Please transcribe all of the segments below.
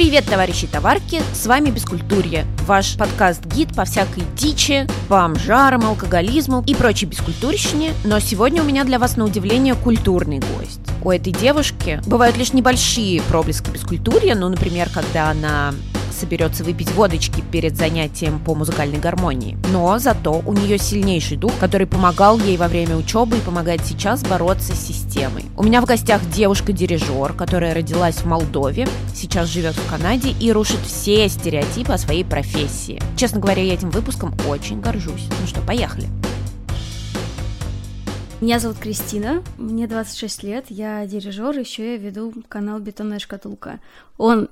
Привет, товарищи товарки, с вами Бескультурье, ваш подкаст-гид по всякой дичи, бомжарам, алкоголизму и прочей бескультурщине, но сегодня у меня для вас на удивление культурный гость. У этой девушки бывают лишь небольшие проблески бескультурья, ну, например, когда она соберется выпить водочки перед занятием по музыкальной гармонии. Но зато у нее сильнейший дух, который помогал ей во время учебы и помогает сейчас бороться с системой. У меня в гостях девушка-дирижер, которая родилась в Молдове, сейчас живет в Канаде и рушит все стереотипы о своей профессии. Честно говоря, я этим выпуском очень горжусь. Ну что, поехали. Меня зовут Кристина, мне 26 лет, я дирижер, еще я веду канал «Бетонная шкатулка». Он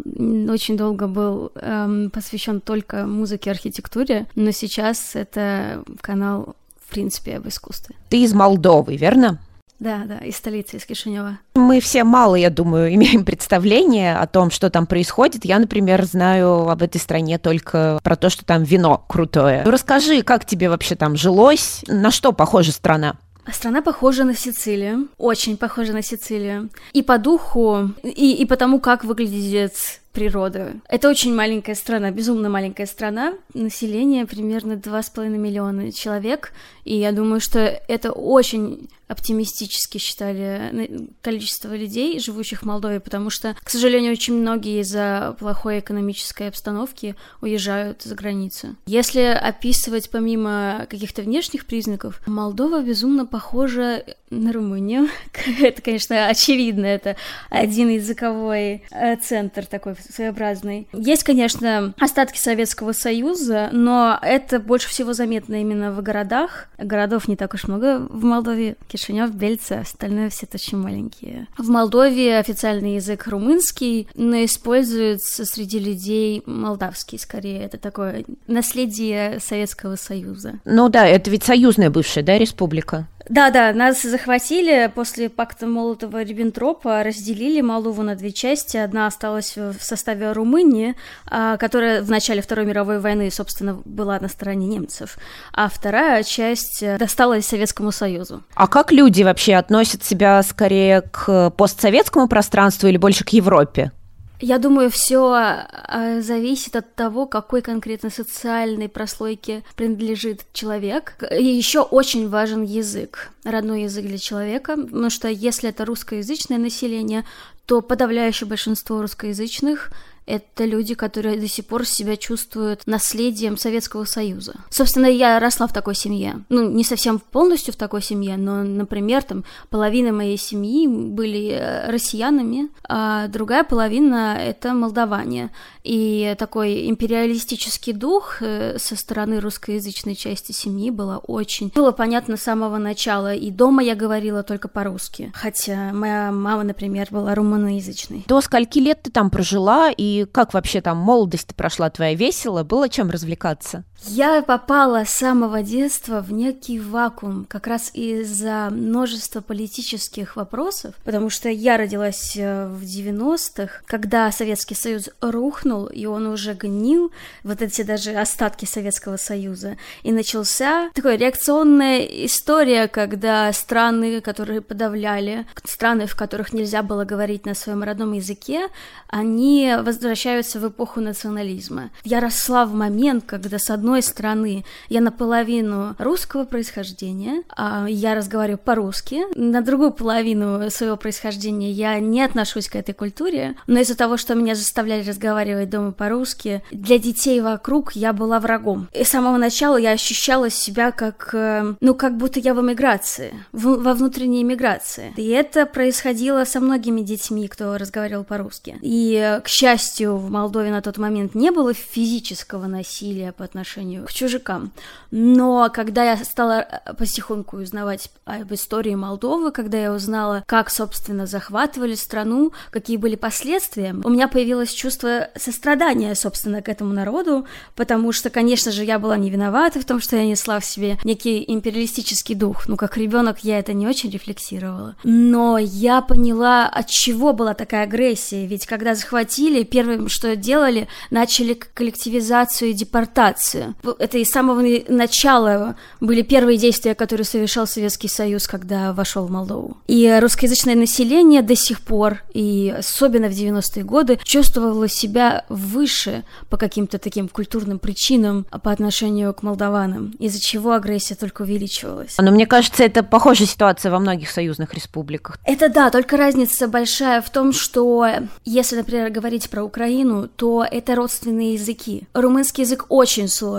очень долго был эм, посвящен только музыке и архитектуре, но сейчас это канал, в принципе, об искусстве. Ты из Молдовы, верно? Да, да, из столицы, из Кишинева. Мы все мало, я думаю, имеем представление о том, что там происходит. Я, например, знаю об этой стране только про то, что там вино крутое. Ну, расскажи, как тебе вообще там жилось? На что похожа страна? Страна похожа на Сицилию, очень похожа на Сицилию. И по духу, и, и по тому, как выглядит природа. Это очень маленькая страна, безумно маленькая страна. Население примерно 2,5 миллиона человек. И я думаю, что это очень оптимистически считали количество людей, живущих в Молдове, потому что, к сожалению, очень многие из-за плохой экономической обстановки уезжают за границу. Если описывать помимо каких-то внешних признаков, Молдова безумно похожа на Румынию. это, конечно, очевидно, это один языковой э, центр такой своеобразный. Есть, конечно, остатки Советского Союза, но это больше всего заметно именно в городах. Городов не так уж много в Молдове. Кишинев, Бельце, остальное все очень маленькие. В Молдове официальный язык румынский, но используется среди людей молдавский скорее. Это такое наследие Советского Союза. Ну да, это ведь союзная бывшая, да, республика? Да-да, нас захватили после пакта Молотова-Риббентропа, разделили Молдову на две части. Одна осталась в составе Румынии, а, которая в начале Второй мировой войны, собственно, была на стороне немцев, а вторая часть досталась Советскому Союзу. А как люди вообще относят себя скорее к постсоветскому пространству или больше к Европе? Я думаю, все а, зависит от того, какой конкретно социальной прослойке принадлежит человек. И еще очень важен язык, родной язык для человека, потому что если это русскоязычное население, то подавляющее большинство русскоязычных это люди, которые до сих пор себя чувствуют наследием Советского Союза. Собственно, я росла в такой семье. Ну, не совсем полностью в такой семье, но, например, там половина моей семьи были э, россиянами, а другая половина — это молдаване. И такой империалистический дух э, со стороны русскоязычной части семьи было очень... Было понятно с самого начала, и дома я говорила только по-русски, хотя моя мама, например, была румыноязычной. До скольки лет ты там прожила, и как вообще там молодость прошла твоя весело? Было чем развлекаться? Я попала с самого детства в некий вакуум, как раз из-за множества политических вопросов, потому что я родилась э, в 90-х, когда Советский Союз рухнул, и он уже гнил, вот эти даже остатки Советского Союза, и начался такая реакционная история, когда страны, которые подавляли, страны, в которых нельзя было говорить на своем родном языке, они возвращаются в эпоху национализма. Я росла в момент, когда с одной одной стороны, я наполовину русского происхождения, а я разговариваю по-русски, на другую половину своего происхождения я не отношусь к этой культуре, но из-за того, что меня заставляли разговаривать дома по-русски, для детей вокруг я была врагом. И с самого начала я ощущала себя как, э, ну, как будто я в эмиграции, в, во внутренней эмиграции. И это происходило со многими детьми, кто разговаривал по-русски. И, к счастью, в Молдове на тот момент не было физического насилия по отношению отношению к чужакам. Но когда я стала э, потихоньку узнавать об истории Молдовы, когда я узнала, как, собственно, захватывали страну, какие были последствия, у меня появилось чувство сострадания, собственно, к этому народу, потому что, конечно же, я была не виновата в том, что я несла в себе некий империалистический дух. Ну, как ребенок я это не очень рефлексировала. Но я поняла, от чего была такая агрессия. Ведь когда захватили, первым, что делали, начали коллективизацию и депортацию. Это из самого начала были первые действия, которые совершал Советский Союз, когда вошел в Молдову. И русскоязычное население до сих пор, и особенно в 90-е годы, чувствовало себя выше по каким-то таким культурным причинам по отношению к молдаванам, из-за чего агрессия только увеличивалась. Но мне кажется, это похожая ситуация во многих союзных республиках. Это да, только разница большая в том, что если, например, говорить про Украину, то это родственные языки. Румынский язык очень сложный.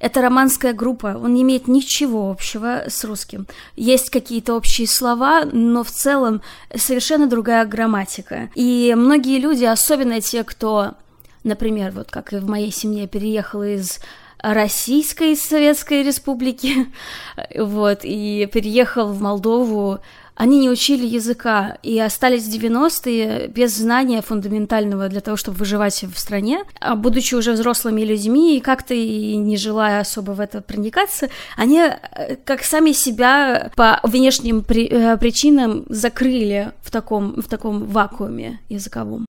Это романская группа, он не имеет ничего общего с русским. Есть какие-то общие слова, но в целом совершенно другая грамматика. И многие люди, особенно те, кто, например, вот как и в моей семье, переехал из Российской Советской Республики, вот, и переехал в Молдову они не учили языка и остались в 90-е без знания фундаментального для того, чтобы выживать в стране. А будучи уже взрослыми людьми и как-то и не желая особо в это проникаться, они э, как сами себя по внешним при, э, причинам закрыли в таком, в таком вакууме языковом.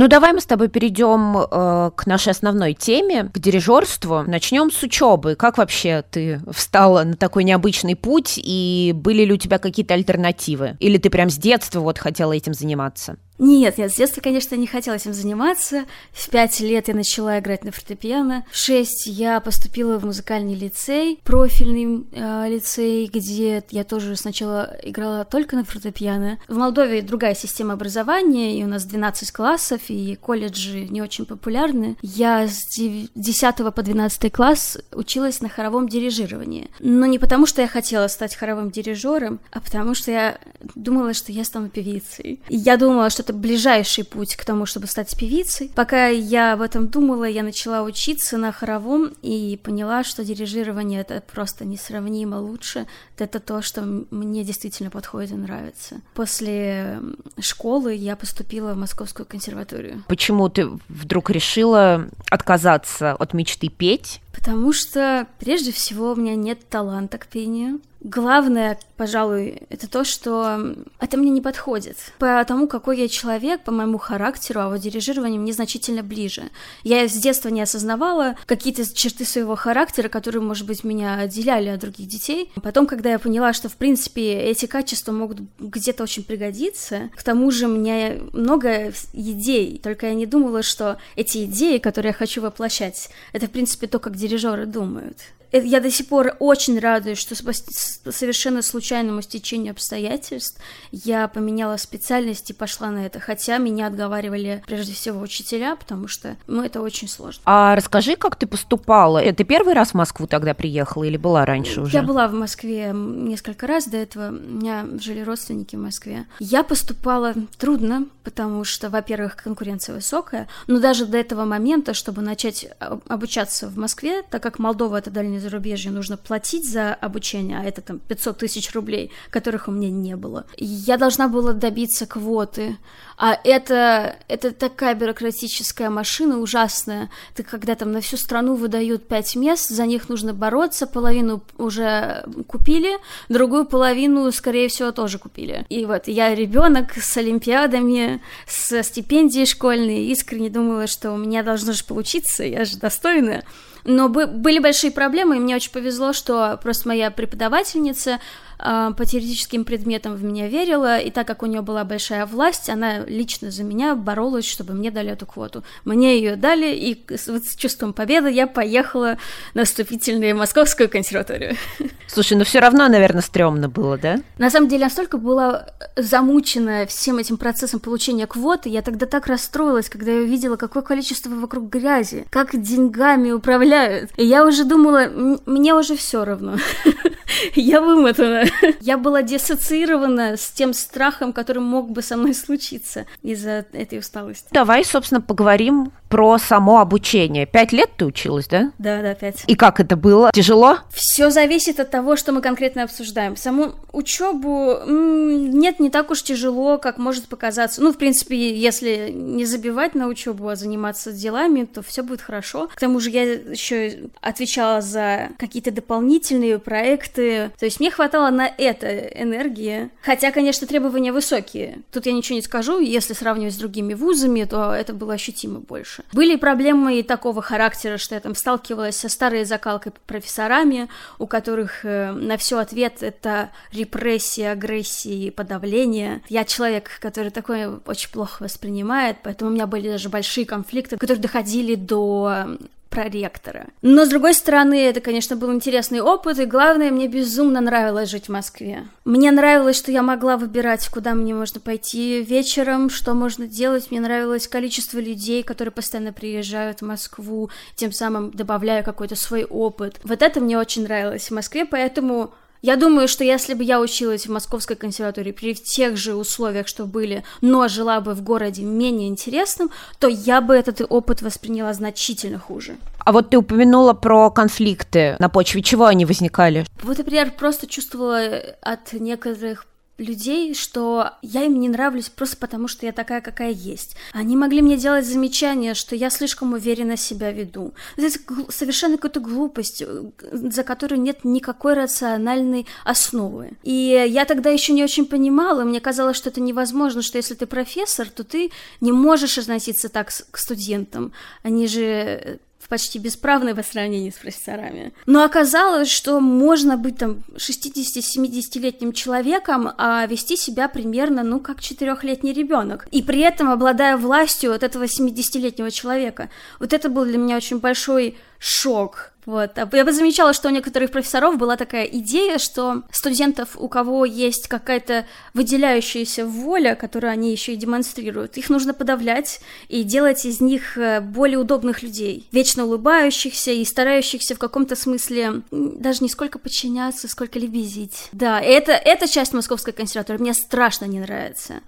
Ну, давай мы с тобой перейдем э, к нашей основной теме, к дирижерству. Начнем с учебы. Как вообще ты встала на такой необычный путь, и были ли у тебя какие-то альтернативы? Или ты прям с детства вот хотела этим заниматься? Нет, нет, с детства, конечно, не хотела этим заниматься. В пять лет я начала играть на фортепиано. В шесть я поступила в музыкальный лицей, профильный э, лицей, где я тоже сначала играла только на фортепиано. В Молдове другая система образования, и у нас 12 классов, и колледжи не очень популярны. Я с 10 по 12 класс училась на хоровом дирижировании. Но не потому, что я хотела стать хоровым дирижером, а потому что я думала, что я стану певицей. Я думала, что это ближайший путь к тому, чтобы стать певицей. Пока я об этом думала, я начала учиться на хоровом и поняла, что дирижирование это просто несравнимо лучше. Это то, что мне действительно подходит и нравится. После школы я поступила в Московскую консерваторию. Почему ты вдруг решила отказаться от мечты петь? Потому что, прежде всего, у меня нет таланта к пению. Главное, пожалуй, это то, что это мне не подходит. По тому, какой я человек, по моему характеру, а вот дирижирование мне значительно ближе. Я с детства не осознавала какие-то черты своего характера, которые, может быть, меня отделяли от других детей. Потом, когда я поняла, что, в принципе, эти качества могут где-то очень пригодиться, к тому же у меня много идей, только я не думала, что эти идеи, которые я хочу воплощать, это, в принципе, то, как дирижеры думают. Э, я до сих пор очень радуюсь, что по совершенно случайному стечению обстоятельств я поменяла специальность и пошла на это, хотя меня отговаривали прежде всего учителя, потому что, ну, это очень сложно. А расскажи, как ты поступала? Э, ты первый раз в Москву тогда приехала или была раньше уже? Я была в Москве несколько раз до этого, у меня жили родственники в Москве. Я поступала трудно, потому что, во-первых, конкуренция высокая, но даже до этого момента, чтобы начать обучаться в Москве, так как Молдова это дальний зарубежье нужно платить за обучение, а это там 500 тысяч рублей, которых у меня не было. Я должна была добиться квоты, а это, это такая бюрократическая машина ужасная. Ты когда там на всю страну выдают пять мест, за них нужно бороться, половину уже купили, другую половину, скорее всего, тоже купили. И вот я ребенок с олимпиадами, со стипендией школьной, искренне думала, что у меня должно же получиться, я же достойная. Но были большие проблемы, и мне очень повезло, что просто моя преподавательница а, по теоретическим предметам в меня верила, и так как у нее была большая власть, она лично за меня боролась, чтобы мне дали эту квоту. Мне ее дали, и вот с чувством победы я поехала на вступительную Московскую консерваторию. Слушай, ну все равно, наверное, стрёмно было, да? На самом деле, настолько была замучена всем этим процессом получения квоты, я тогда так расстроилась, когда я увидела, какое количество вокруг грязи, как деньгами управляют. И я уже думала, мне уже все равно. Я вымотана. Я была диссоциирована с тем страхом, который мог бы со мной случиться из-за этой усталости. Давай, собственно, поговорим про само обучение. Пять лет ты училась, да? Да, да, пять. И как это было? Тяжело? Все зависит от того, что мы конкретно обсуждаем. Саму учебу нет, не так уж тяжело, как может показаться. Ну, в принципе, если не забивать на учебу, а заниматься делами, то все будет хорошо. К тому же я еще отвечала за какие-то дополнительные проекты. То есть мне хватало на это энергии. Хотя, конечно, требования высокие. Тут я ничего не скажу. Если сравнивать с другими вузами, то это было ощутимо больше. Были проблемы и такого характера, что я там сталкивалась со старой закалкой профессорами, у которых э, на все ответ это репрессия, агрессия и подавление. Я человек, который такое очень плохо воспринимает, поэтому у меня были даже большие конфликты, которые доходили до проректора. Но, с другой стороны, это, конечно, был интересный опыт, и главное, мне безумно нравилось жить в Москве. Мне нравилось, что я могла выбирать, куда мне можно пойти вечером, что можно делать. Мне нравилось количество людей, которые постоянно приезжают в Москву, тем самым добавляя какой-то свой опыт. Вот это мне очень нравилось в Москве, поэтому я думаю, что если бы я училась в Московской консерватории при тех же условиях, что были, но жила бы в городе менее интересным, то я бы этот опыт восприняла значительно хуже. А вот ты упомянула про конфликты. На почве чего они возникали? Вот, например, просто чувствовала от некоторых людей, что я им не нравлюсь просто потому, что я такая, какая есть. Они могли мне делать замечания, что я слишком уверенно себя веду. Это совершенно какая-то глупость, э, за которую нет никакой рациональной основы. И я тогда еще не очень понимала, мне казалось, что это невозможно, что если ты профессор, то ты не можешь относиться так к студентам. Они же э, почти бесправной по сравнению с профессорами. Но оказалось, что можно быть там 60-70-летним человеком, а вести себя примерно, ну, как четырехлетний ребенок. И при этом обладая властью от этого 70-летнего человека. Вот это был для меня очень большой шок. Вот. А я бы замечала, что у некоторых профессоров была такая идея, что студентов, у кого есть какая-то выделяющаяся воля, которую они еще и демонстрируют, их нужно подавлять и делать из них э, более удобных людей, вечно улыбающихся и старающихся в каком-то смысле даже не сколько подчиняться, сколько лебезить. Да, это, эта часть Московской консерватории мне страшно не нравится.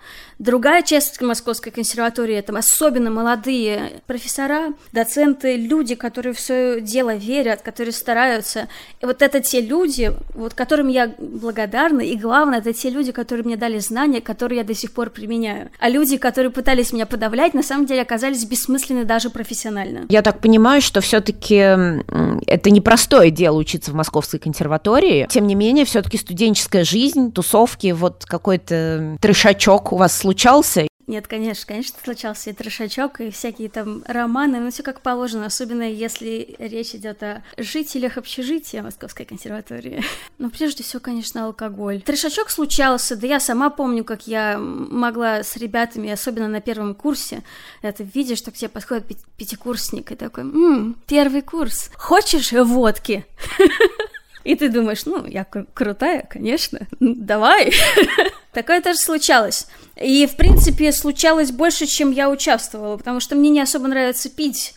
Другая часть Московской консерватории, это особенно молодые профессора, доценты, люди, которые все дело верят, которые стараются. И вот это те люди, вот которым я благодарна, и главное, это те люди, которые мне дали знания, которые я до сих пор применяю. А люди, которые пытались меня подавлять, на самом деле оказались бессмысленны даже профессионально. Я так понимаю, что все-таки это непростое дело учиться в Московской консерватории. Тем не менее, все-таки студенческая жизнь, тусовки, вот какой-то трешачок у вас случался? Нет, конечно, конечно, случался и трешачок, и всякие там романы, но все как положено, особенно если речь идет о жителях общежития Московской консерватории. Но прежде всего, конечно, алкоголь. Трешачок случался, да я сама помню, как я могла с ребятами, особенно на первом курсе, это видишь, что к тебе подходит пятикурсник и такой, «Ммм, первый курс, хочешь водки?» И ты думаешь, ну, я кру- крутая, конечно, давай. Такое тоже случалось. И, в принципе, случалось больше, чем я участвовала, потому что мне не особо нравится пить.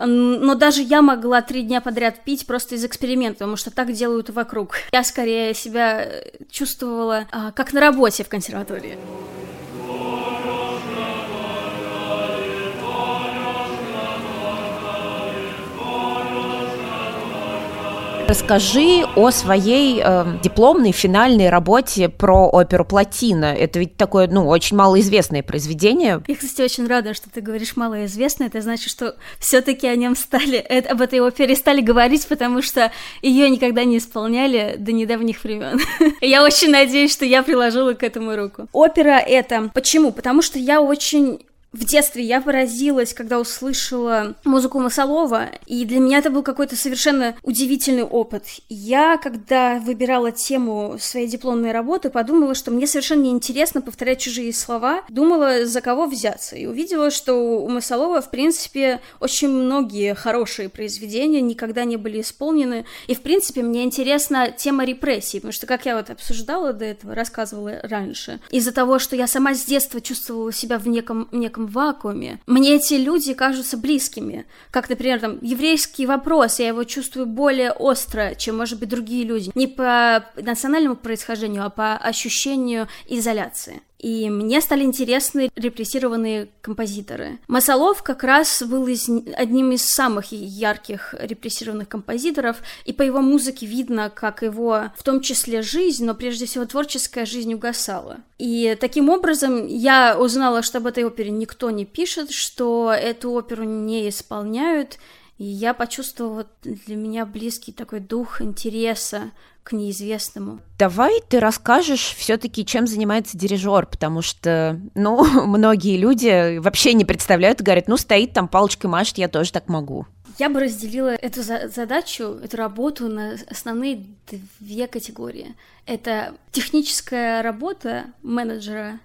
Но даже я могла три дня подряд пить просто из эксперимента, потому что так делают вокруг. Я скорее себя чувствовала а, как на работе в консерватории. Расскажи о своей э, дипломной финальной работе про оперу «Плотина». Это ведь такое, ну, очень малоизвестное произведение. Я, кстати, очень рада, что ты говоришь малоизвестное. Это значит, что все таки о нем стали, это, об этой опере стали говорить, потому что ее никогда не исполняли до недавних времен. Я очень надеюсь, что я приложила к этому руку. Опера это... Почему? Потому что я очень в детстве я поразилась, когда услышала музыку Масолова, и для меня это был какой-то совершенно удивительный опыт. Я, когда выбирала тему своей дипломной работы, подумала, что мне совершенно неинтересно повторять чужие слова, думала, за кого взяться, и увидела, что у Масолова, в принципе, очень многие хорошие произведения никогда не были исполнены, и, в принципе, мне интересна тема репрессий, потому что, как я вот обсуждала до этого, рассказывала раньше, из-за того, что я сама с детства чувствовала себя в неком неком вакууме. Мне эти люди кажутся близкими. Как, например, там, еврейский вопрос, я его чувствую более остро, чем, может быть, другие люди. Не по национальному происхождению, а по ощущению изоляции и мне стали интересны репрессированные композиторы. Масолов как раз был из, одним из самых ярких репрессированных композиторов, и по его музыке видно, как его, в том числе жизнь, но прежде всего творческая жизнь угасала. И таким образом я узнала, что об этой опере никто не пишет, что эту оперу не исполняют, и я почувствовала для меня близкий такой дух интереса к неизвестному. Давай ты расскажешь все-таки, чем занимается дирижер, потому что, ну, многие люди вообще не представляют, говорят, ну, стоит там палочкой машет, я тоже так могу. Я бы разделила эту за- задачу, эту работу на основные две категории. Это техническая работа менеджера,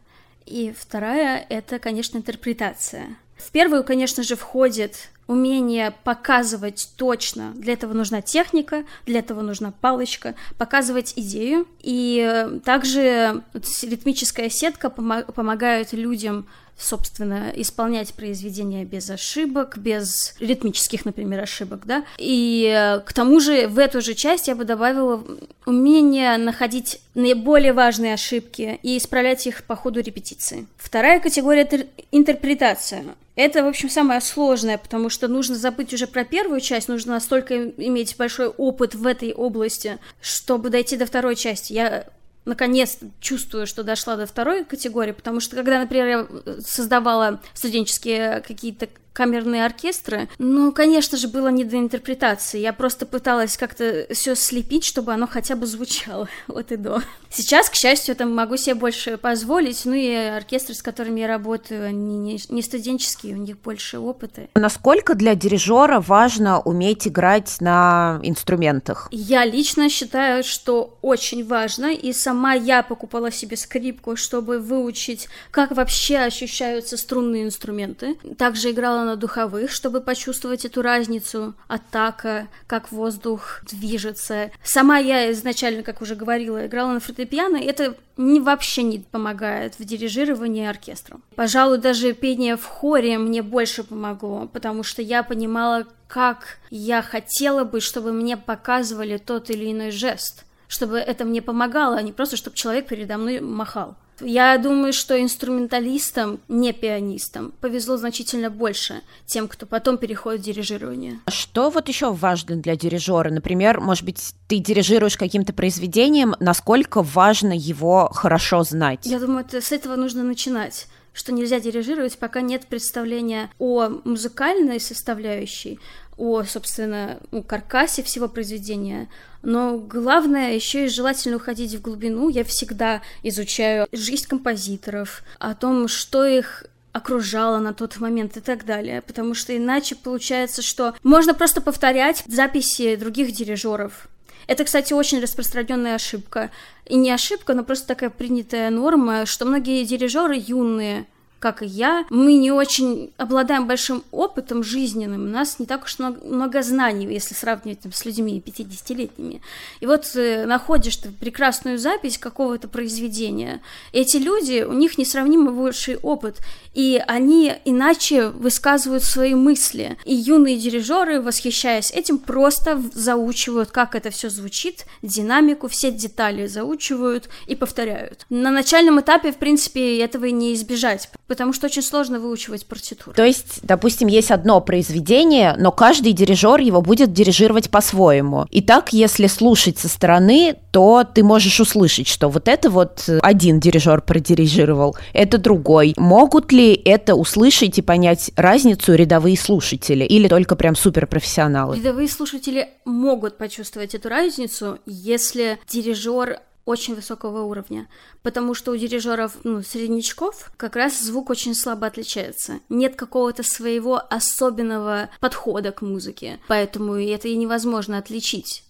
и вторая — это, конечно, интерпретация. В первую, конечно же, входит умение показывать точно. Для этого нужна техника, для этого нужна палочка, показывать идею. И также ритмическая сетка помогает людям собственно, исполнять произведения без ошибок, без ритмических, например, ошибок, да. И э, к тому же в эту же часть я бы добавила умение находить наиболее важные ошибки и исправлять их по ходу репетиции. Вторая категория — это интерпретация. Это, в общем, самое сложное, потому что нужно забыть уже про первую часть, нужно настолько иметь большой опыт в этой области, чтобы дойти до второй части. Я наконец чувствую, что дошла до второй категории, потому что когда, например, я создавала студенческие какие-то камерные оркестры. Ну, конечно же, было не до интерпретации. Я просто пыталась как-то все слепить, чтобы оно хотя бы звучало вот и до. Сейчас, к счастью, там могу себе больше позволить. Ну и оркестры, с которыми я работаю, они не студенческие, у них больше опыта. Насколько для дирижера важно уметь играть на инструментах? Я лично считаю, что очень важно. И сама я покупала себе скрипку, чтобы выучить, как вообще ощущаются струнные инструменты. Также играла на духовых, чтобы почувствовать эту разницу атака, как воздух движется. Сама я изначально, как уже говорила, играла на фортепиано, и это не, вообще не помогает в дирижировании оркестром. Пожалуй, даже пение в хоре мне больше помогло, потому что я понимала, как я хотела бы, чтобы мне показывали тот или иной жест, чтобы это мне помогало, а не просто, чтобы человек передо мной махал. Я думаю, что инструменталистам, не пианистам, повезло значительно больше тем, кто потом переходит в дирижирование. Что вот еще важно для дирижера? Например, может быть, ты дирижируешь каким-то произведением, насколько важно его хорошо знать? Я думаю, это, с этого нужно начинать что нельзя дирижировать, пока нет представления о музыкальной составляющей, о, собственно, ну, каркасе всего произведения. Но главное еще и желательно уходить в глубину. Я всегда изучаю жизнь композиторов, о том, что их окружало на тот момент и так далее, потому что иначе получается, что можно просто повторять записи других дирижеров. Это, кстати, очень распространенная ошибка. И не ошибка, но просто такая принятая норма, что многие дирижеры юные как и я, мы не очень обладаем большим опытом жизненным, у нас не так уж много, знаний, если сравнивать там, с людьми 50-летними. И вот э, находишь ты прекрасную запись какого-то произведения, эти люди, у них несравнимо больший опыт, и они иначе высказывают свои мысли. И юные дирижеры, восхищаясь этим, просто заучивают, как это все звучит, динамику, все детали заучивают и повторяют. На начальном этапе, в принципе, этого и не избежать, потому что очень сложно выучивать партитуру. То есть, допустим, есть одно произведение, но каждый дирижер его будет дирижировать по-своему. И так, если слушать со стороны, то ты можешь услышать, что вот это вот один дирижер продирижировал, это другой. Могут ли это услышать и понять разницу рядовые слушатели или только прям суперпрофессионалы? Рядовые слушатели могут почувствовать эту разницу, если дирижер очень высокого уровня, потому что у дирижеров ну, среднячков как раз звук очень слабо отличается. Нет какого-то своего особенного подхода к музыке, поэтому это и невозможно отличить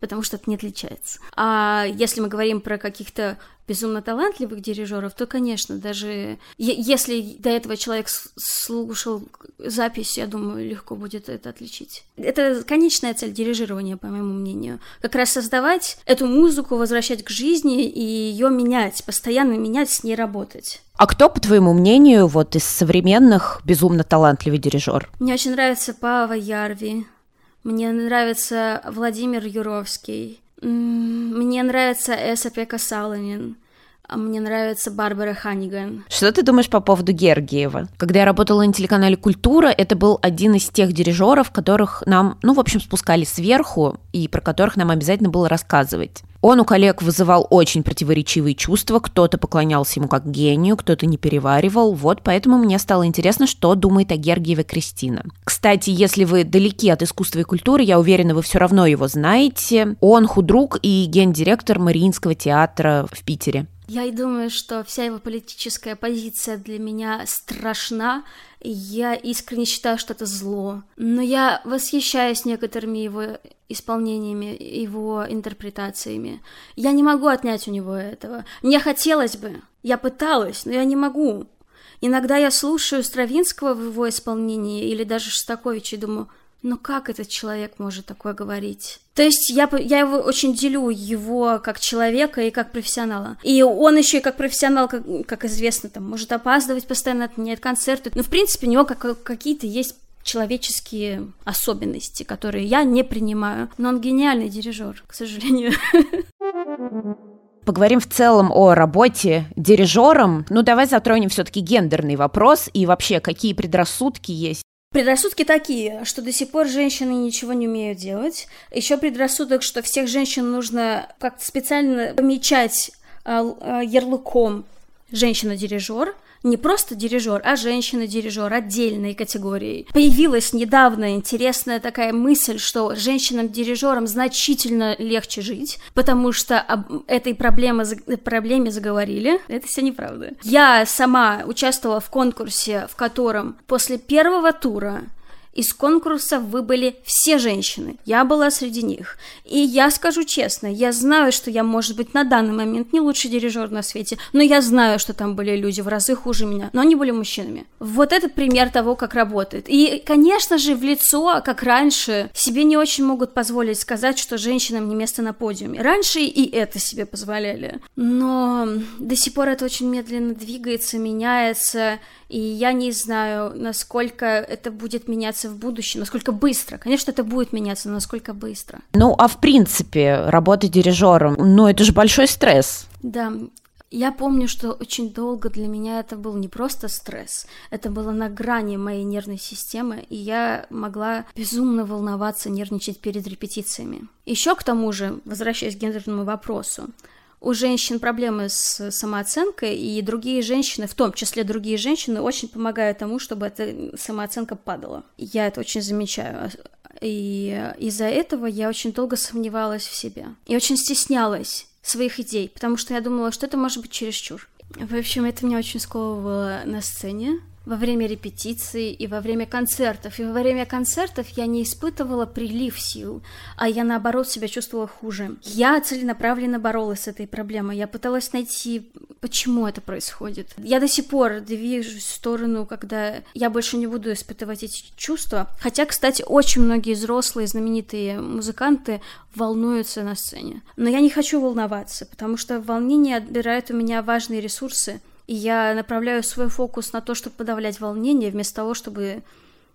потому что это не отличается. А если мы говорим про каких-то безумно талантливых дирижеров, то, конечно, даже если до этого человек слушал запись, я думаю, легко будет это отличить. Это конечная цель дирижирования, по моему мнению. Как раз создавать эту музыку, возвращать к жизни и ее менять, постоянно менять, с ней работать. А кто, по твоему мнению, вот из современных безумно талантливый дирижер? Мне очень нравится Пава Ярви. Мне нравится Владимир Юровский. Мне нравится Эса Пека Саланин. А мне нравится Барбара Ханиган. Что ты думаешь по поводу Гергиева? Когда я работала на телеканале «Культура», это был один из тех дирижеров, которых нам, ну, в общем, спускали сверху и про которых нам обязательно было рассказывать. Он у коллег вызывал очень противоречивые чувства, кто-то поклонялся ему как гению, кто-то не переваривал, вот поэтому мне стало интересно, что думает о Гергиеве Кристина. Кстати, если вы далеки от искусства и культуры, я уверена, вы все равно его знаете. Он худрук и гендиректор Мариинского театра в Питере. Я и думаю, что вся его политическая позиция для меня страшна, я искренне считаю, что это зло. Но я восхищаюсь некоторыми его исполнениями, его интерпретациями. Я не могу отнять у него этого. Мне хотелось бы. Я пыталась, но я не могу. Иногда я слушаю Стравинского в его исполнении или даже Шостаковича и думаю, но как этот человек может такое говорить? То есть я, я его очень делю, его как человека и как профессионала. И он еще и как профессионал, как, как известно, там, может опаздывать постоянно, отменять концерты. Но, в принципе, у него как, какие-то есть человеческие особенности, которые я не принимаю. Но он гениальный дирижер, к сожалению. Поговорим в целом о работе дирижером. Ну, давай затронем все-таки гендерный вопрос и вообще, какие предрассудки есть Предрассудки такие, что до сих пор женщины ничего не умеют делать. Еще предрассудок, что всех женщин нужно как-то специально помечать э, ярлыком женщина-дирижер – не просто дирижер, а женщина-дирижер отдельной категорией. Появилась недавно интересная такая мысль, что женщинам-дирижерам значительно легче жить, потому что об этой проблеме, проблеме заговорили. Это все неправда. Я сама участвовала в конкурсе, в котором после первого тура из конкурса выбыли все женщины. Я была среди них. И я скажу честно, я знаю, что я, может быть, на данный момент не лучший дирижер на свете, но я знаю, что там были люди в разы хуже меня, но они были мужчинами. Вот это пример того, как работает. И, конечно же, в лицо, как раньше, себе не очень могут позволить сказать, что женщинам не место на подиуме. Раньше и это себе позволяли. Но до сих пор это очень медленно двигается, меняется, и я не знаю, насколько это будет меняться в будущем, насколько быстро. Конечно, это будет меняться, но насколько быстро. Ну, а в принципе, работа дирижером, ну, это же большой стресс. Да, я помню, что очень долго для меня это был не просто стресс, это было на грани моей нервной системы, и я могла безумно волноваться, нервничать перед репетициями. Еще к тому же, возвращаясь к гендерному вопросу, у женщин проблемы с самооценкой, и другие женщины, в том числе другие женщины, очень помогают тому, чтобы эта самооценка падала. Я это очень замечаю. И из-за этого я очень долго сомневалась в себе. И очень стеснялась своих идей, потому что я думала, что это может быть чересчур. В общем, это меня очень сковывало на сцене во время репетиций и во время концертов. И во время концертов я не испытывала прилив сил, а я наоборот себя чувствовала хуже. Я целенаправленно боролась с этой проблемой. Я пыталась найти, почему это происходит. Я до сих пор движусь в сторону, когда я больше не буду испытывать эти чувства. Хотя, кстати, очень многие взрослые знаменитые музыканты волнуются на сцене. Но я не хочу волноваться, потому что волнение отбирает у меня важные ресурсы, и я направляю свой фокус на то, чтобы подавлять волнение, вместо того, чтобы,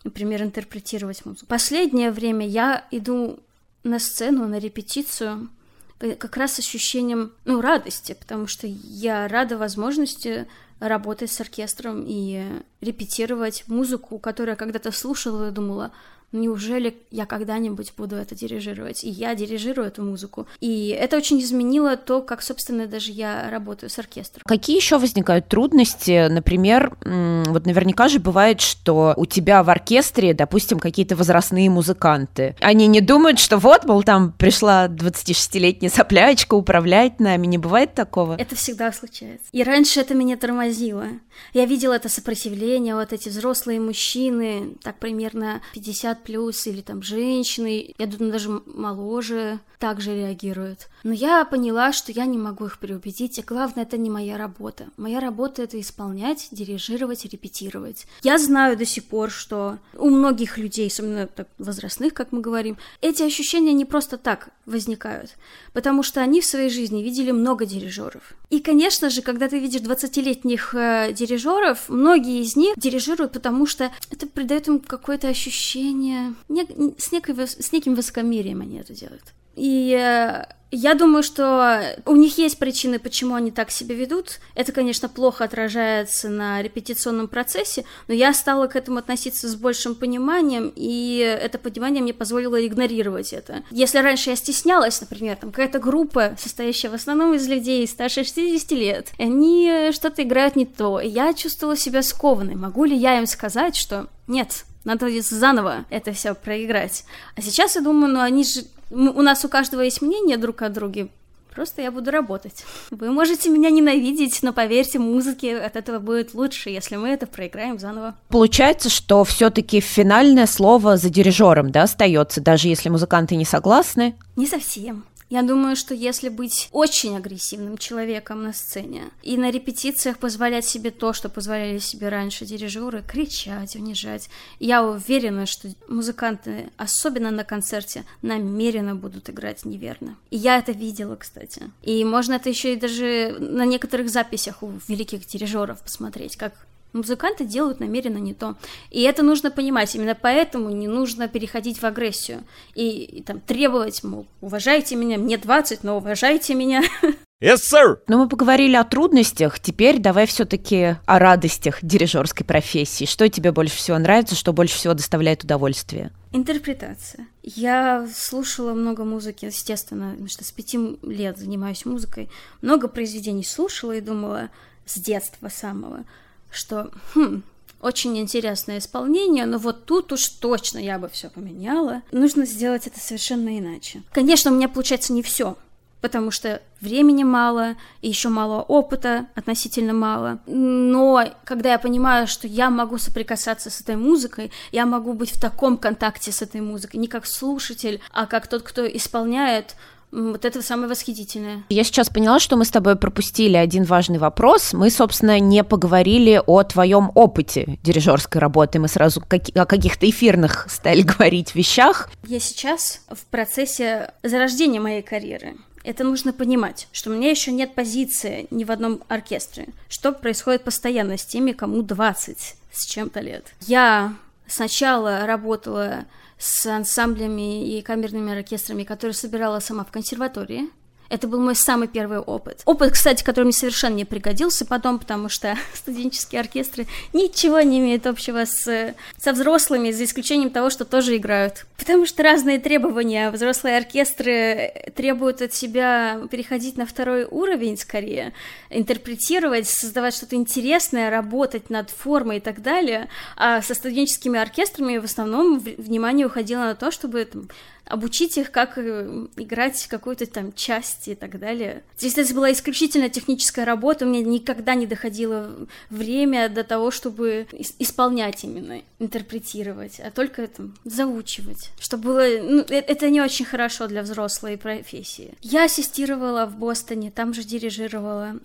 например, интерпретировать музыку. Последнее время я иду на сцену, на репетицию, как раз с ощущением, ну, радости, потому что я рада возможности работать с оркестром и репетировать музыку, которую я когда-то слушала и думала, неужели я когда-нибудь буду это дирижировать? И я дирижирую эту музыку. И это очень изменило то, как, собственно, даже я работаю с оркестром. Какие еще возникают трудности? Например, вот наверняка же бывает, что у тебя в оркестре, допустим, какие-то возрастные музыканты. Они не думают, что вот, мол, там пришла 26-летняя соплячка управлять нами. Не бывает такого? Это всегда случается. И раньше это меня тормозило. Я видела это сопротивление, вот эти взрослые мужчины, так примерно 50 плюс, или там женщины, я думаю, даже моложе, также реагируют. Но я поняла, что я не могу их переубедить, и главное, это не моя работа. Моя работа — это исполнять, дирижировать, репетировать. Я знаю до сих пор, что у многих людей, особенно так, возрастных, как мы говорим, эти ощущения не просто так возникают, потому что они в своей жизни видели много дирижеров. И, конечно же, когда ты видишь 20-летних э, дирижеров, многие из них дирижируют, потому что это придает им какое-то ощущение, не, с, некой, с неким высокомерием они это делают. И э, я думаю, что у них есть причины, почему они так себя ведут. Это, конечно, плохо отражается на репетиционном процессе, но я стала к этому относиться с большим пониманием, и это понимание мне позволило игнорировать это. Если раньше я стеснялась, например, там какая-то группа, состоящая в основном из людей старше 60 лет, они что-то играют не то, и я чувствовала себя скованной. Могу ли я им сказать, что нет, надо заново это все проиграть. А сейчас я думаю, ну они же у нас у каждого есть мнение друг о друге. Просто я буду работать. Вы можете меня ненавидеть, но поверьте, музыке от этого будет лучше, если мы это проиграем заново. Получается, что все-таки финальное слово за дирижером, да, остается, даже если музыканты не согласны? Не совсем. Я думаю, что если быть очень агрессивным человеком на сцене и на репетициях позволять себе то, что позволяли себе раньше дирижеры, кричать, унижать, я уверена, что музыканты, особенно на концерте, намеренно будут играть неверно. И я это видела, кстати. И можно это еще и даже на некоторых записях у великих дирижеров посмотреть, как Музыканты делают намеренно не то. И это нужно понимать. Именно поэтому не нужно переходить в агрессию. И, и там требовать, мол, уважайте меня, мне 20, но уважайте меня. Yes, sir! Ну, мы поговорили о трудностях, теперь давай все-таки о радостях дирижерской профессии. Что тебе больше всего нравится, что больше всего доставляет удовольствие? Интерпретация. Я слушала много музыки, естественно, потому что с пяти лет занимаюсь музыкой. Много произведений слушала и думала с детства самого – что хм, очень интересное исполнение, но вот тут уж точно я бы все поменяла. Нужно сделать это совершенно иначе. Конечно, у меня получается не все, потому что времени мало, и еще мало опыта, относительно мало. Но когда я понимаю, что я могу соприкасаться с этой музыкой, я могу быть в таком контакте с этой музыкой, не как слушатель, а как тот, кто исполняет, вот это самое восхитительное. Я сейчас поняла, что мы с тобой пропустили один важный вопрос. Мы, собственно, не поговорили о твоем опыте дирижерской работы. Мы сразу о каких-то эфирных стали говорить вещах. Я сейчас в процессе зарождения моей карьеры. Это нужно понимать, что у меня еще нет позиции ни в одном оркестре, что происходит постоянно с теми, кому 20 с чем-то лет. Я сначала работала с ансамблями и камерными оркестрами, которые собирала сама в консерватории. Это был мой самый первый опыт. Опыт, кстати, который мне совершенно не пригодился потом, потому что студенческие оркестры ничего не имеют общего с, со взрослыми, за исключением того, что тоже играют. Потому что разные требования. Взрослые оркестры требуют от себя переходить на второй уровень скорее, интерпретировать, создавать что-то интересное, работать над формой и так далее. А со студенческими оркестрами в основном внимание уходило на то, чтобы там, обучить их, как э, играть какую-то там часть и так далее. Здесь это была исключительно техническая работа, у меня никогда не доходило время до того, чтобы исполнять именно, интерпретировать, а только там заучивать, что было... Ну, э, это не очень хорошо для взрослой профессии. Я ассистировала в Бостоне, там же дирижировала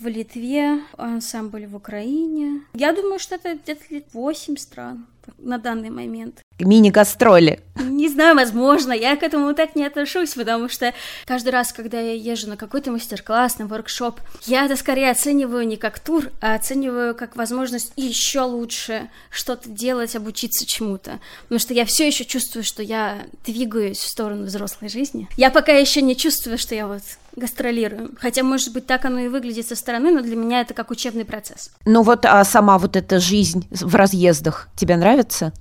в Литве, ансамбль в Украине. Я думаю, что это где-то лет 8 стран на данный момент. Мини-гастроли. Не знаю, возможно, я к этому так не отношусь, потому что каждый раз, когда я езжу на какой-то мастер-класс, на воркшоп, я это скорее оцениваю не как тур, а оцениваю как возможность еще лучше что-то делать, обучиться чему-то. Потому что я все еще чувствую, что я двигаюсь в сторону взрослой жизни. Я пока еще не чувствую, что я вот гастролирую. Хотя, может быть, так оно и выглядит со стороны, но для меня это как учебный процесс. Ну вот, а сама вот эта жизнь в разъездах тебе нравится?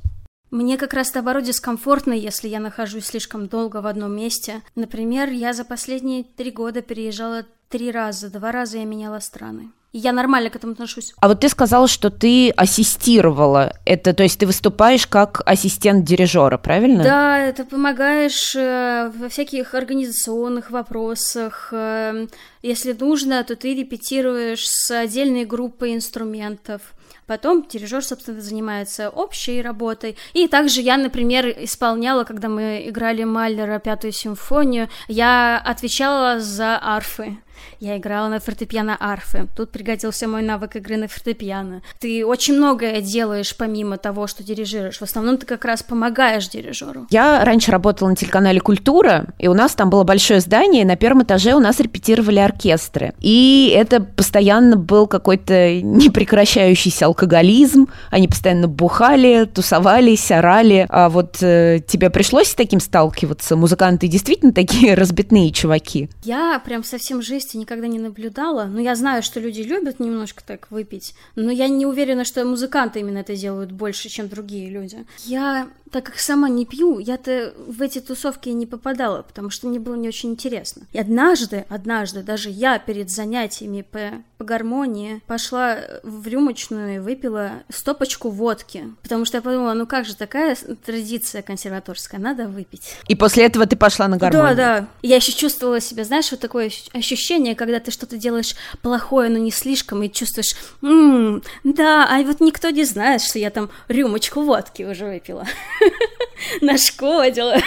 Мне как раз наоборот дискомфортно, если я нахожусь слишком долго в одном месте. Например, я за последние три года переезжала три раза, два раза я меняла страны. Я нормально к этому отношусь. А вот ты сказала, что ты ассистировала. Это, то есть ты выступаешь как ассистент дирижера, правильно? Да, это помогаешь э, во всяких организационных вопросах. Э, если нужно, то ты репетируешь с отдельной группой инструментов. Потом дирижер, собственно, занимается общей работой. И также я, например, исполняла, когда мы играли Майлера пятую симфонию, я отвечала за арфы. Я играла на фортепиано арфы. Тут пригодился мой навык игры на фортепиано. Ты очень многое делаешь помимо того, что дирижируешь. В основном ты как раз помогаешь дирижеру. Я раньше работала на телеканале «Культура», и у нас там было большое здание, и на первом этаже у нас репетировали оркестры. И это постоянно был какой-то непрекращающийся алкоголизм, они постоянно бухали, тусовались, орали. А вот э, тебе пришлось с таким сталкиваться? Музыканты действительно такие разбитные чуваки? Я прям совсем жести никогда не наблюдала, но я знаю, что люди любят немножко так выпить, но я не уверена, что музыканты именно это делают больше, чем другие люди. Я так как сама не пью, я-то в эти тусовки не попадала, потому что мне было не очень интересно. И однажды, однажды, даже я перед занятиями по, по гармонии пошла в рюмочную и выпила стопочку водки, потому что я подумала, ну как же такая традиция консерваторская, надо выпить. И после этого ты пошла на гармонию? Да, да. Я еще чувствовала себя, знаешь, вот такое ощущение, когда ты что-то делаешь плохое, но не слишком, и чувствуешь, м-м, да, а вот никто не знает, что я там рюмочку водки уже выпила. Нашкодила.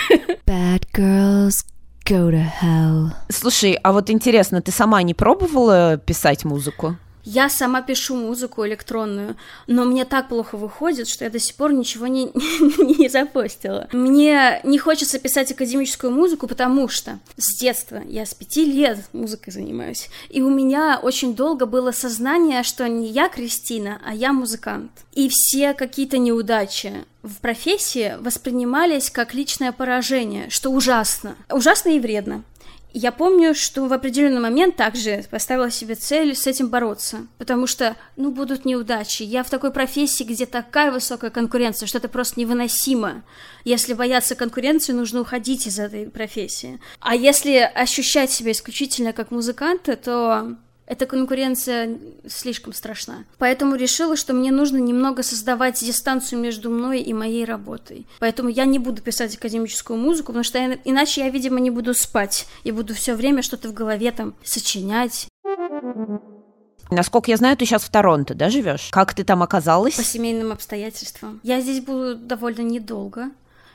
Bad girls go to hell. Слушай, а вот интересно, ты сама не пробовала писать музыку? Я сама пишу музыку электронную, но мне так плохо выходит, что я до сих пор ничего не, не запостила. Мне не хочется писать академическую музыку, потому что с детства, я с пяти лет музыкой занимаюсь, и у меня очень долго было сознание, что не я Кристина, а я музыкант. И все какие-то неудачи в профессии воспринимались как личное поражение, что ужасно. Ужасно и вредно. Я помню, что в определенный момент также поставила себе цель с этим бороться, потому что, ну, будут неудачи. Я в такой профессии, где такая высокая конкуренция, что это просто невыносимо. Если бояться конкуренции, нужно уходить из этой профессии. А если ощущать себя исключительно как музыканта, то эта конкуренция слишком страшна. Поэтому решила, что мне нужно немного создавать дистанцию между мной и моей работой. Поэтому я не буду писать академическую музыку, потому что я, иначе я, видимо, не буду спать. И буду все время что-то в голове там сочинять. Насколько я знаю, ты сейчас в Торонто, да, живешь? Как ты там оказалась? По семейным обстоятельствам. Я здесь буду довольно недолго.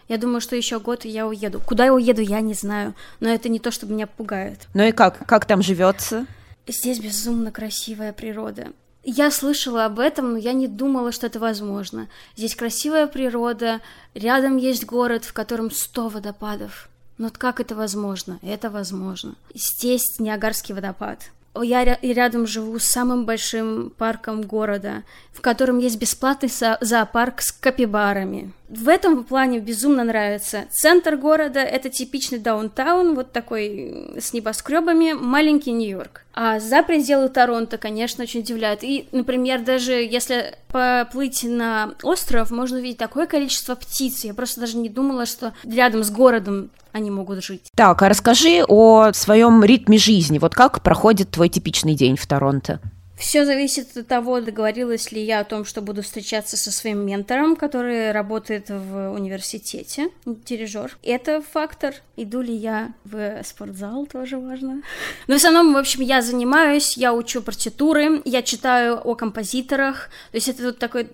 Я думаю, что еще год и я уеду. Куда я уеду, я не знаю. Но это не то, что меня пугает. Ну и как? Как там живется? Здесь безумно красивая природа. Я слышала об этом, но я не думала, что это возможно. Здесь красивая природа, рядом есть город, в котором сто водопадов. Но как это возможно? Это возможно. Здесь Ниагарский водопад. Я рядом живу с самым большим парком города, в котором есть бесплатный зоопарк с капибарами. В этом плане безумно нравится. Центр города — это типичный даунтаун, вот такой с небоскребами, маленький Нью-Йорк. А за пределы Торонто, конечно, очень удивляет. И, например, даже если поплыть на остров, можно увидеть такое количество птиц. Я просто даже не думала, что рядом с городом они могут жить. Так, а расскажи о своем ритме жизни. Вот как проходит твой типичный день в Торонто? Все зависит от того, договорилась ли я о том, что буду встречаться со своим ментором, который работает в университете, дирижер. Это фактор. Иду ли я в спортзал, тоже важно. Но в основном, в общем, я занимаюсь, я учу партитуры, я читаю о композиторах. То есть это вот такая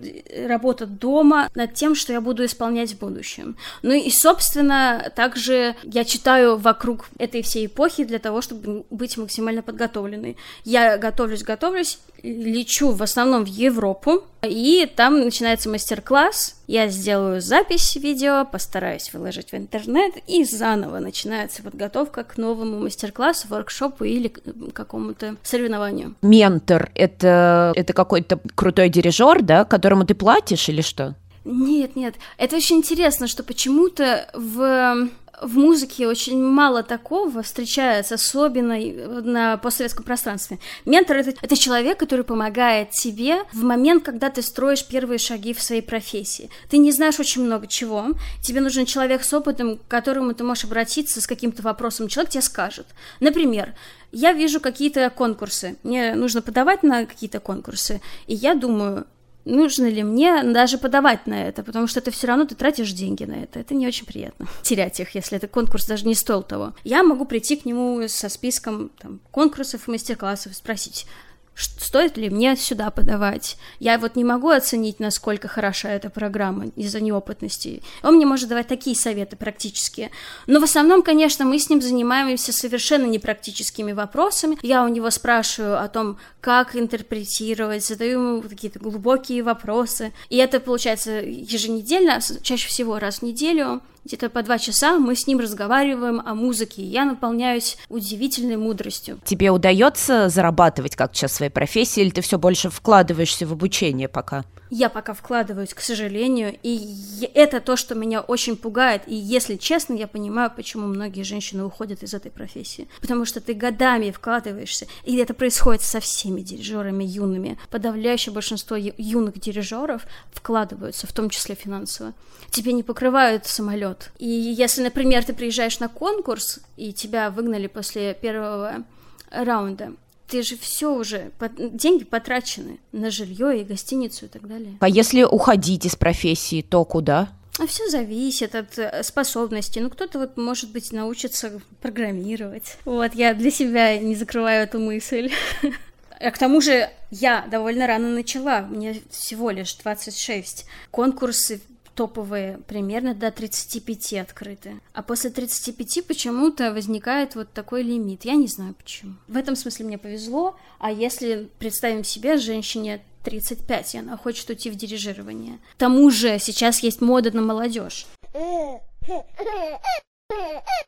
работа дома над тем, что я буду исполнять в будущем. Ну и, собственно, также я читаю вокруг этой всей эпохи для того, чтобы быть максимально подготовленной. Я готовлюсь, готовлюсь, лечу в основном в Европу, и там начинается мастер-класс. Я сделаю запись видео, постараюсь выложить в интернет, и заново начинается подготовка к новому мастер-классу, воркшопу или какому-то соревнованию. Ментор — это, это какой-то крутой дирижер, да, которому ты платишь или что? Нет, нет. Это очень интересно, что почему-то в в музыке очень мало такого встречается, особенно на постсоветском пространстве. Ментор это, это человек, который помогает тебе в момент, когда ты строишь первые шаги в своей профессии. Ты не знаешь очень много чего. Тебе нужен человек с опытом, к которому ты можешь обратиться с каким-то вопросом. Человек тебе скажет. Например, я вижу какие-то конкурсы. Мне нужно подавать на какие-то конкурсы. И я думаю, нужно ли мне даже подавать на это, потому что это все равно ты тратишь деньги на это. Это не очень приятно. Терять их, если этот конкурс даже не стоил того. Я могу прийти к нему со списком там, конкурсов и мастер-классов и спросить, стоит ли мне сюда подавать. Я вот не могу оценить, насколько хороша эта программа из-за неопытности. Он мне может давать такие советы практические. Но в основном, конечно, мы с ним занимаемся совершенно непрактическими вопросами. Я у него спрашиваю о том, как интерпретировать, задаю ему какие-то глубокие вопросы. И это получается еженедельно, чаще всего раз в неделю Где-то по два часа мы с ним разговариваем о музыке, и я наполняюсь удивительной мудростью. Тебе удается зарабатывать как сейчас своей профессии, или ты все больше вкладываешься в обучение пока? Я пока вкладываюсь, к сожалению, и это то, что меня очень пугает. И если честно, я понимаю, почему многие женщины уходят из этой профессии. Потому что ты годами вкладываешься, и это происходит со всеми дирижерами юными. Подавляющее большинство юных дирижеров вкладываются, в том числе финансово. Тебе не покрывают самолет. И если, например, ты приезжаешь на конкурс, и тебя выгнали после первого раунда, ты же все уже, деньги потрачены на жилье и гостиницу и так далее. А если уходить из профессии, то куда? А все зависит от э, способностей. Ну, кто-то вот, может быть, научится программировать. Вот, я для себя не закрываю эту мысль. А к тому же я довольно рано начала, мне всего лишь 26. Конкурсы топовые примерно до 35 открыты. А после 35 почему-то возникает вот такой лимит. Я не знаю почему. В этом смысле мне повезло, а если представим себе женщине 35, и она хочет уйти в дирижирование. К тому же сейчас есть мода на молодежь.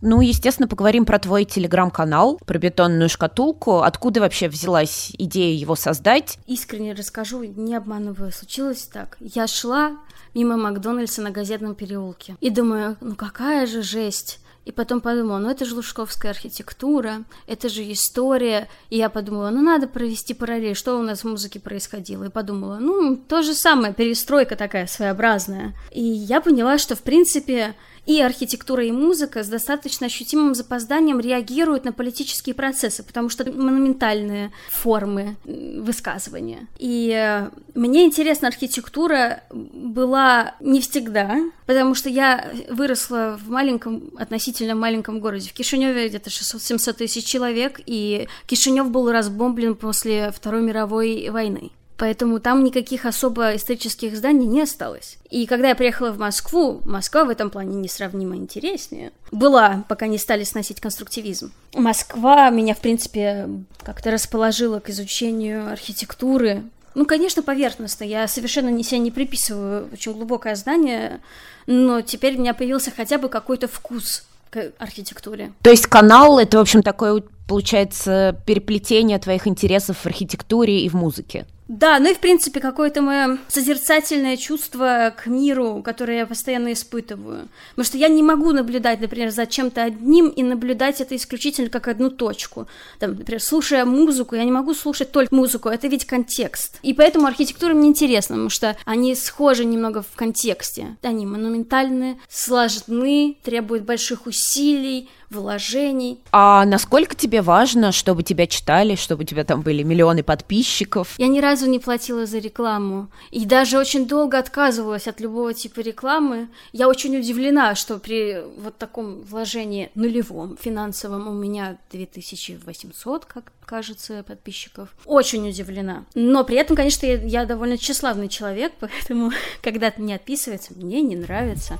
Ну, естественно, поговорим про твой телеграм-канал, про бетонную шкатулку. Откуда вообще взялась идея его создать? Искренне расскажу, не обманываю. Случилось так. Я шла мимо Макдональдса на Газетном переулке и думаю, ну какая же жесть. И потом подумала, ну это же лужковская архитектура, это же история. И я подумала, ну надо провести параллель, что у нас в музыке происходило. И подумала, ну то же самое, перестройка такая своеобразная. И я поняла, что в принципе и архитектура, и музыка с достаточно ощутимым запозданием реагируют на политические процессы, потому что монументальные формы высказывания. И э, мне интересна архитектура была не всегда, потому что я выросла в маленьком, относительно маленьком городе. В Кишиневе где-то 600-700 тысяч человек, и Кишинев был разбомблен после Второй мировой войны поэтому там никаких особо исторических зданий не осталось. И когда я приехала в Москву, Москва в этом плане несравнимо интереснее. Была, пока не стали сносить конструктивизм. Москва меня, в принципе, как-то расположила к изучению архитектуры. Ну, конечно, поверхностно. Я совершенно не себя не приписываю очень глубокое здание, но теперь у меня появился хотя бы какой-то вкус к архитектуре. То есть канал это, в общем, такое получается переплетение твоих интересов в архитектуре и в музыке. Да, ну и в принципе какое-то мое созерцательное чувство к миру, которое я постоянно испытываю. Потому что я не могу наблюдать, например, за чем-то одним и наблюдать это исключительно как одну точку. Там, например, слушая музыку, я не могу слушать только музыку, это ведь контекст. И поэтому архитектура мне интересна, потому что они схожи немного в контексте. Они монументальны, сложны, требуют больших усилий, вложений. А насколько тебе важно, чтобы тебя читали, чтобы у тебя там были миллионы подписчиков? Я ни разу не платила за рекламу. И даже очень долго отказывалась от любого типа рекламы. Я очень удивлена, что при вот таком вложении нулевом финансовом у меня 2800, как кажется, подписчиков. Очень удивлена. Но при этом, конечно, я, я довольно тщеславный человек, поэтому когда то не отписывается, мне не нравится.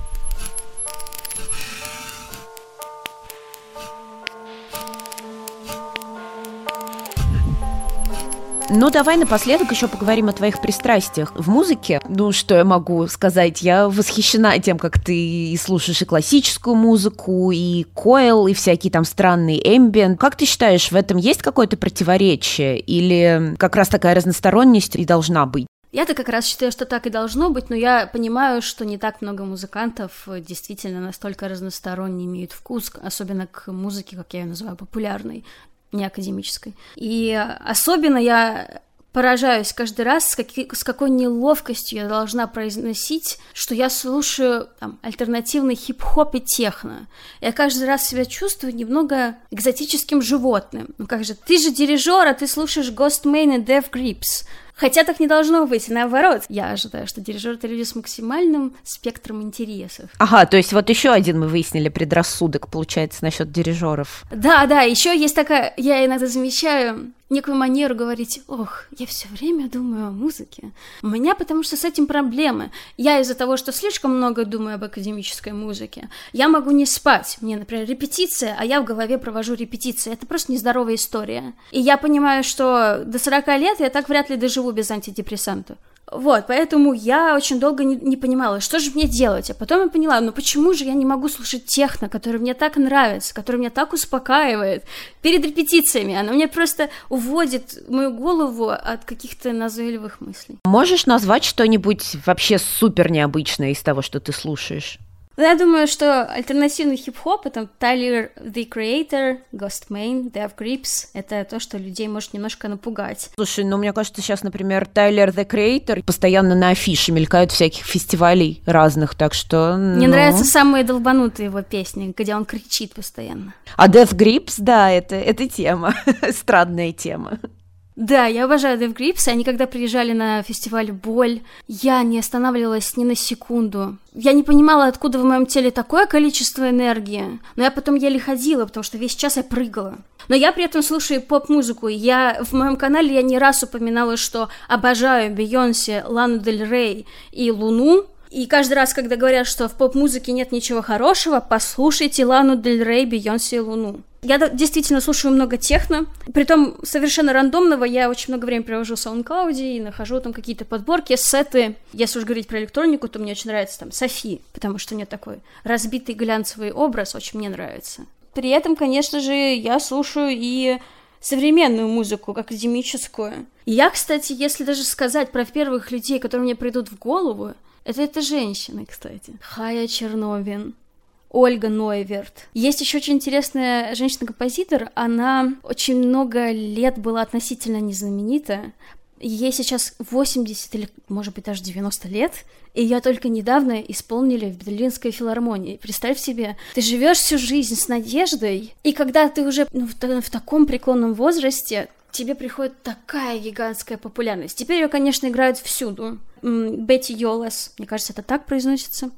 Ну, давай напоследок еще поговорим о твоих пристрастиях в музыке. Ну, что я могу сказать? Я восхищена тем, как ты и слушаешь и классическую музыку, и койл, и всякие там странные эмбиент. Как ты считаешь, в этом есть какое-то противоречие? Или как раз такая разносторонность и должна быть? Я-то как раз считаю, что так и должно быть, но я понимаю, что не так много музыкантов действительно настолько разносторонне имеют вкус, особенно к музыке, как я ее называю, популярной не академической. И особенно я поражаюсь каждый раз, с, каки, с какой неловкостью я должна произносить, что я слушаю там, альтернативный хип-хоп и техно. Я каждый раз себя чувствую немного экзотическим животным. Ну как же, ты же дирижер, а ты слушаешь Ghost и Death Grips. Хотя так не должно быть, наоборот. Я ожидаю, что дирижер это люди с максимальным спектром интересов. Ага, то есть вот еще один мы выяснили предрассудок, получается, насчет дирижеров. Да, да, еще есть такая, я иногда замечаю, некую манеру говорить, ох, я все время думаю о музыке. У меня потому что с этим проблемы. Я из-за того, что слишком много думаю об академической музыке, я могу не спать. Мне, например, репетиция, а я в голове провожу репетиции. Это просто нездоровая история. И я понимаю, что до 40 лет я так вряд ли доживу без антидепрессанта. Вот, поэтому я очень долго не, не понимала, что же мне делать. А потом я поняла, ну почему же я не могу слушать техно, который мне так нравится, который меня так успокаивает перед репетициями. Она мне просто уводит мою голову от каких-то назойливых мыслей. Можешь назвать что-нибудь вообще супер необычное из того, что ты слушаешь? Ну, я думаю, что альтернативный хип-хоп, это Тайлер The Creator, Ghost Main, Death Grips, это то, что людей может немножко напугать. Слушай, ну мне кажется, сейчас, например, Тайлер The Creator постоянно на афише мелькают всяких фестивалей разных, так что... Мне ну... нравятся самые долбанутые его песни, где он кричит постоянно. А Death Grips, да, это, это тема, странная тема. Да, я обожаю Dev Grips. Они когда приезжали на фестиваль Боль, я не останавливалась ни на секунду. Я не понимала, откуда в моем теле такое количество энергии. Но я потом еле ходила, потому что весь час я прыгала. Но я при этом слушаю поп-музыку. Я в моем канале я не раз упоминала, что обожаю Бейонсе, Лану Дель Рей и Луну. И каждый раз, когда говорят, что в поп-музыке нет ничего хорошего, послушайте Лану Дель Рей, Бейонсе и Луну. Я действительно слушаю много техно, притом совершенно рандомного. Я очень много времени провожу в SoundCloud и нахожу там какие-то подборки, сеты. Если уж говорить про электронику, то мне очень нравится там Софи, потому что у нее такой разбитый глянцевый образ, очень мне нравится. При этом, конечно же, я слушаю и современную музыку, академическую. И я, кстати, если даже сказать про первых людей, которые мне придут в голову, это это женщины, кстати. Хая Черновин, Ольга Нойверт. Есть еще очень интересная женщина-композитор. Она очень много лет была относительно незнаменита. Ей сейчас 80 или, может быть, даже 90 лет, и ее только недавно исполнили в Берлинской филармонии. Представь себе, ты живешь всю жизнь с надеждой, и когда ты уже ну, в, в таком преклонном возрасте, тебе приходит такая гигантская популярность. Теперь ее, конечно, играют всюду. Бетти Йолас, мне кажется, это так произносится.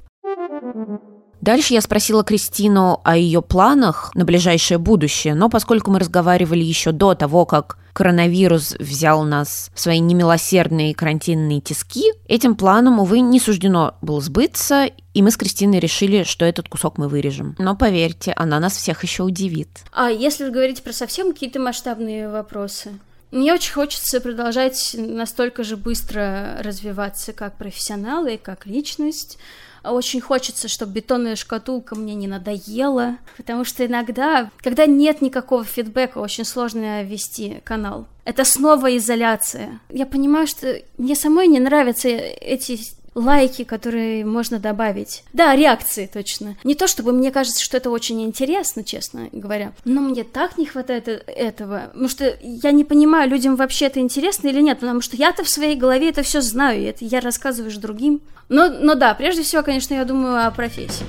Дальше я спросила Кристину о ее планах на ближайшее будущее, но поскольку мы разговаривали еще до того, как коронавирус взял нас в свои немилосердные карантинные тиски, этим планом, увы, не суждено было сбыться, и мы с Кристиной решили, что этот кусок мы вырежем. Но поверьте, она нас всех еще удивит. А если говорить про совсем какие-то масштабные вопросы? Мне очень хочется продолжать настолько же быстро развиваться как профессионал и как личность. Очень хочется, чтобы бетонная шкатулка мне не надоела, потому что иногда, когда нет никакого фидбэка, очень сложно вести канал. Это снова изоляция. Я понимаю, что мне самой не нравятся эти лайки, которые можно добавить. Да, реакции точно. Не то, чтобы мне кажется, что это очень интересно, честно говоря, но мне так не хватает э, этого, потому что я не понимаю, людям вообще это интересно или нет, потому что я-то в своей голове это все знаю, и это я рассказываю другим. Но, но да, прежде всего, конечно, я думаю о профессии.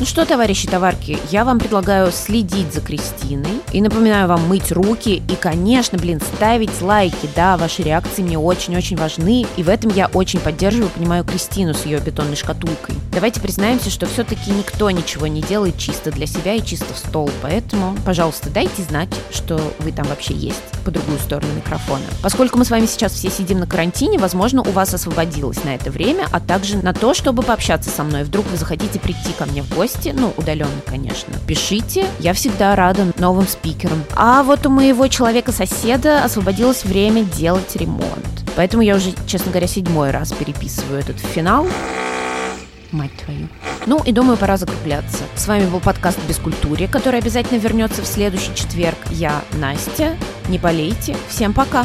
Ну что, товарищи товарки, я вам предлагаю следить за Кристиной и напоминаю вам мыть руки и, конечно, блин, ставить лайки. Да, ваши реакции мне очень-очень важны, и в этом я очень поддерживаю, понимаю Кристину с ее бетонной шкатулкой. Давайте признаемся, что все-таки никто ничего не делает чисто для себя и чисто в стол, поэтому, пожалуйста, дайте знать, что вы там вообще есть по другую сторону микрофона. Поскольку мы с вами сейчас все сидим на карантине, возможно, у вас освободилось на это время, а также на то, чтобы пообщаться со мной. Вдруг вы захотите прийти ко мне в гости гости, ну, удаленно, конечно, пишите. Я всегда рада новым спикерам. А вот у моего человека-соседа освободилось время делать ремонт. Поэтому я уже, честно говоря, седьмой раз переписываю этот финал. Мать твою. Ну и думаю, пора закругляться. С вами был подкаст «Бескультуре», который обязательно вернется в следующий четверг. Я Настя. Не болейте. Всем пока.